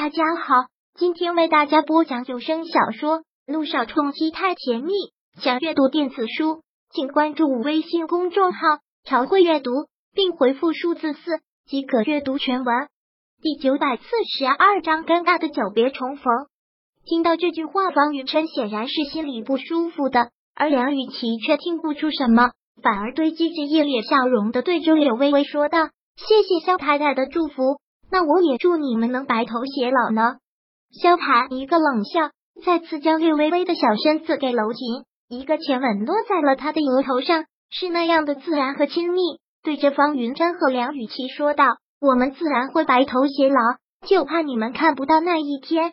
大家好，今天为大家播讲有声小说《路上冲击太甜蜜》。想阅读电子书，请关注微信公众号“朝会阅读”，并回复数字四即可阅读全文。第九百四十二章，尴尬的久别重逢。听到这句话，方云琛显然是心里不舒服的，而梁雨琪却听不出什么，反而堆积着一脸笑容的对着柳微微说道：“谢谢肖太太的祝福。”那我也祝你们能白头偕老呢。萧寒一个冷笑，再次将略微微的小身子给搂紧，一个亲吻落在了他的额头上，是那样的自然和亲密。对着方云珍和梁雨琪说道：“我们自然会白头偕老，就怕你们看不到那一天。”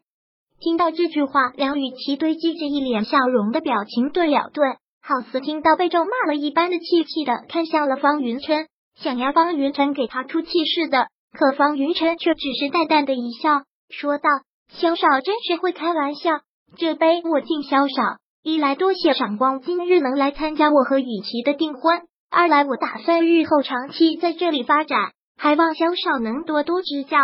听到这句话，梁雨琪堆积着一脸笑容的表情顿了顿，好似听到被咒骂了一般的气气的看向了方云琛，想要方云琛给他出气似的。可方云晨却只是淡淡的一笑，说道：“萧少真是会开玩笑，这杯我敬萧少。一来多谢赏光今日能来参加我和雨琪的订婚，二来我打算日后长期在这里发展，还望萧少能多多指教。”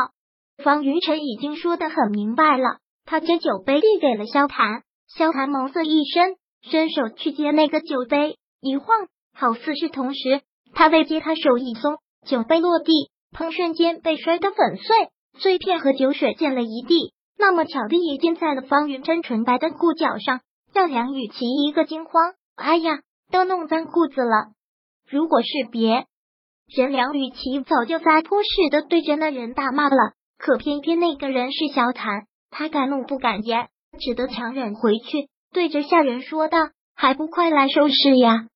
方云晨已经说的很明白了，他将酒杯递给了萧谈，萧谈眸色一深，伸手去接那个酒杯，一晃，好似是同时，他未接，他手一松，酒杯落地。砰！瞬间被摔得粉碎，碎片和酒水溅了一地。那么巧的也溅在了方云琛纯白的裤脚上，让梁雨琪一个惊慌。哎呀，都弄脏裤子了！如果是别人，梁雨琪早就撒泼似的对着那人大骂了。可偏偏那个人是萧谈，他敢怒不敢言，只得强忍回去，对着下人说道：“还不快来收拾呀！”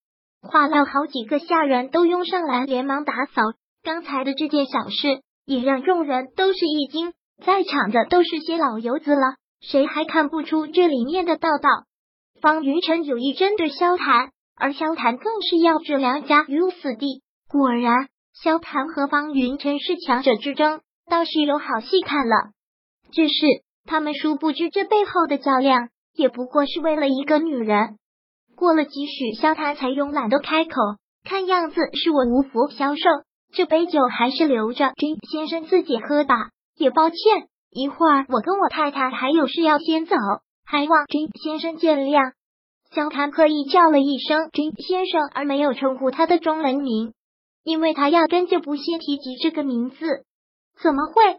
话落，好几个下人都拥上来，连忙打扫。刚才的这件小事也让众人都是一惊，在场的都是些老油子了，谁还看不出这里面的道道？方云晨有意针对萧谈，而萧谈更是要置梁家于死地。果然，萧谈和方云晨是强者之争，倒是有好戏看了。只是他们殊不知，这背后的较量也不过是为了一个女人。过了几许，萧谈才慵懒的开口：“看样子是我无福消受。”这杯酒还是留着，君先生自己喝吧。也抱歉，一会儿我跟我太太还有事要先走，还望君先生见谅。萧谈刻意叫了一声君先生，而没有称呼他的中文名，因为他压根就不屑提及这个名字。怎么会？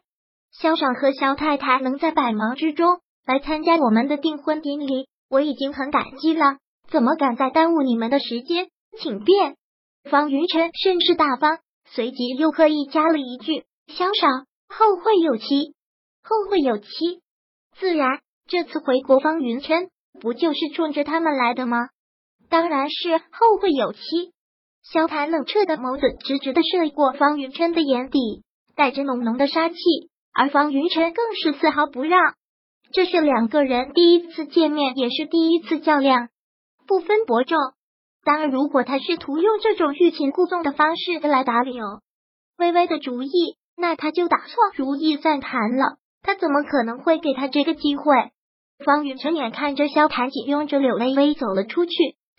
萧爽和萧太太能在百忙之中来参加我们的订婚典礼，我已经很感激了。怎么敢再耽误你们的时间？请便。方云晨甚是大方。随即又刻意加了一句：“萧少后会有期，后会有期。”自然，这次回国，方云琛不就是冲着他们来的吗？当然是后会有期。萧谈冷彻的眸子直直的射过方云琛的眼底，带着浓浓的杀气，而方云琛更是丝毫不让。这是两个人第一次见面，也是第一次较量，不分伯仲。当然，如果他试图用这种欲擒故纵的方式来打柳微微的主意，那他就打错如意算盘了。他怎么可能会给他这个机会？方云晨眼看着萧谈姐拥着柳微微走了出去，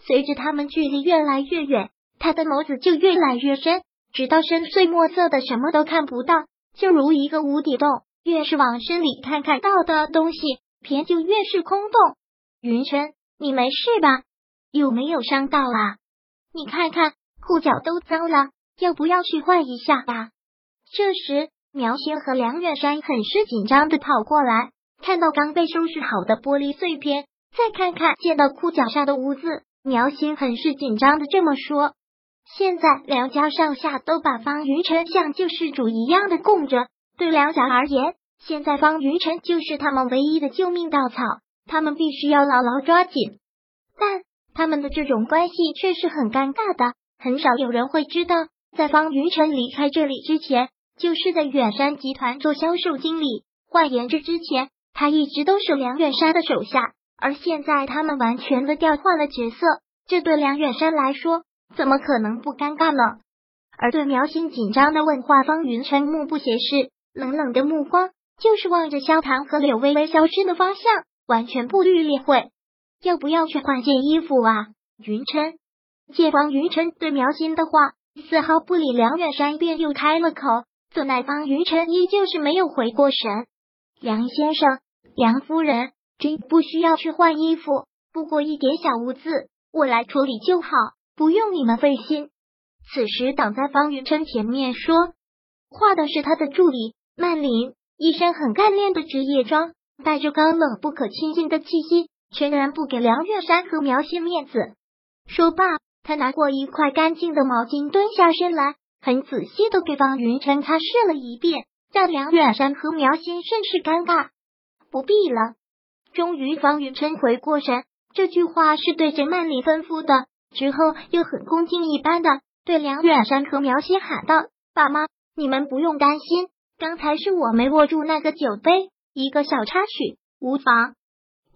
随着他们距离越来越远，他的眸子就越来越深，直到深邃墨色的什么都看不到，就如一个无底洞。越是往深里看，看到的东西便就越是空洞。云琛，你没事吧？有没有伤到啊？你看看裤脚都脏了，要不要去换一下呀？这时，苗心和梁远山很是紧张的跑过来，看到刚被收拾好的玻璃碎片，再看看见到裤脚上的污渍，苗心很是紧张的这么说：“现在梁家上下都把方云晨像救世主一样的供着，对梁家而言，现在方云晨就是他们唯一的救命稻草，他们必须要牢牢抓紧。但。”他们的这种关系却是很尴尬的，很少有人会知道，在方云晨离开这里之前，就是在远山集团做销售经理。换言之，之前他一直都是梁远山的手下，而现在他们完全的调换了角色，这对梁远山来说，怎么可能不尴尬呢？而对苗心紧张的问话，方云晨目不斜视，冷冷的目光就是望着萧唐和柳微微消失的方向，完全不予理会。要不要去换件衣服啊？云琛见方云琛对苗心的话丝毫不理，梁远山便又开了口，怎奈方云琛依旧是没有回过神。梁先生、梁夫人，真不需要去换衣服，不过一点小污渍，我来处理就好，不用你们费心。此时挡在方云琛前面说话的是他的助理曼琳，一身很干练的职业装，带着高冷不可亲近的气息，全然不给梁月山和苗心面子。说罢，他拿过一块干净的毛巾，蹲下身来，很仔细的给方云琛擦拭了一遍。让梁远山和苗心甚是尴尬。不必了。终于，方云琛回过神，这句话是对着曼丽吩咐的。之后，又很恭敬一般的对梁远山和苗心喊道：“爸妈，你们不用担心，刚才是我没握住那个酒杯，一个小插曲，无妨。”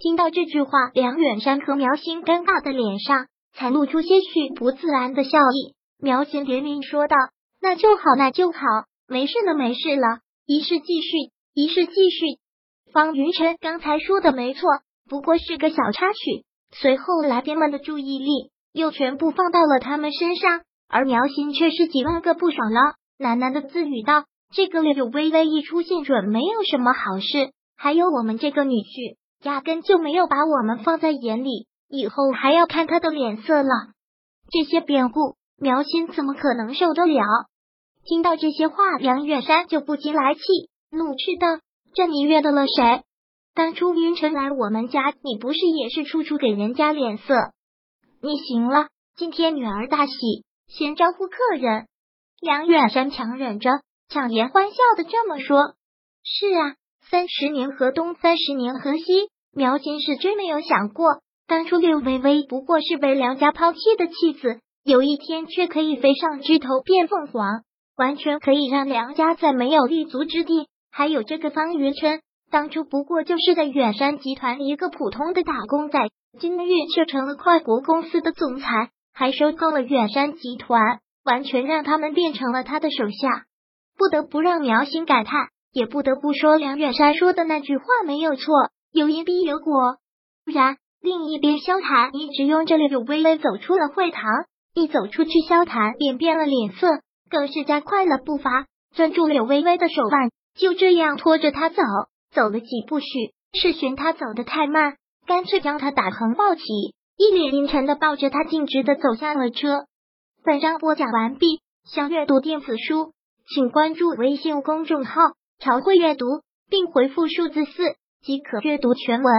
听到这句话，梁远山和苗心尴尬的脸上才露出些许不自然的笑意。苗心连连说道：“那就好，那就好。”没事了，没事了。仪式继续，仪式继续。方云晨刚才说的没错，不过是个小插曲。随后来宾们的注意力又全部放到了他们身上，而苗心却是几万个不爽了，喃喃的自语道：“这个柳微微一出现，准没有什么好事。还有我们这个女婿，压根就没有把我们放在眼里，以后还要看他的脸色了。”这些辩护，苗心怎么可能受得了？听到这些话，梁远山就不禁来气，怒斥道：“这你约的了谁？当初云晨来我们家，你不是也是处处给人家脸色？你行了，今天女儿大喜，先招呼客人。”梁远山强忍着，强颜欢笑的这么说：“是啊，三十年河东，三十年河西。苗心是真没有想过，当初柳微微不过是被梁家抛弃的弃子，有一天却可以飞上枝头变凤凰。”完全可以让梁家在没有立足之地。还有这个方云琛，当初不过就是在远山集团一个普通的打工仔，今日却成了跨国公司的总裁，还收购了远山集团，完全让他们变成了他的手下。不得不让苗心感叹，也不得不说梁远山说的那句话没有错，有因必有果。不然另一边，萧谈一直拥着柳微微走出了会堂，一走出去，萧谈便变了脸色。更是加快了步伐，攥住柳微微的手腕，就这样拖着她走。走了几步，许是嫌她走得太慢，干脆将她打横抱起，一脸阴沉的抱着她，径直的走下了车。本章播讲完毕，想阅读电子书，请关注微信公众号“朝会阅读”，并回复数字四即可阅读全文。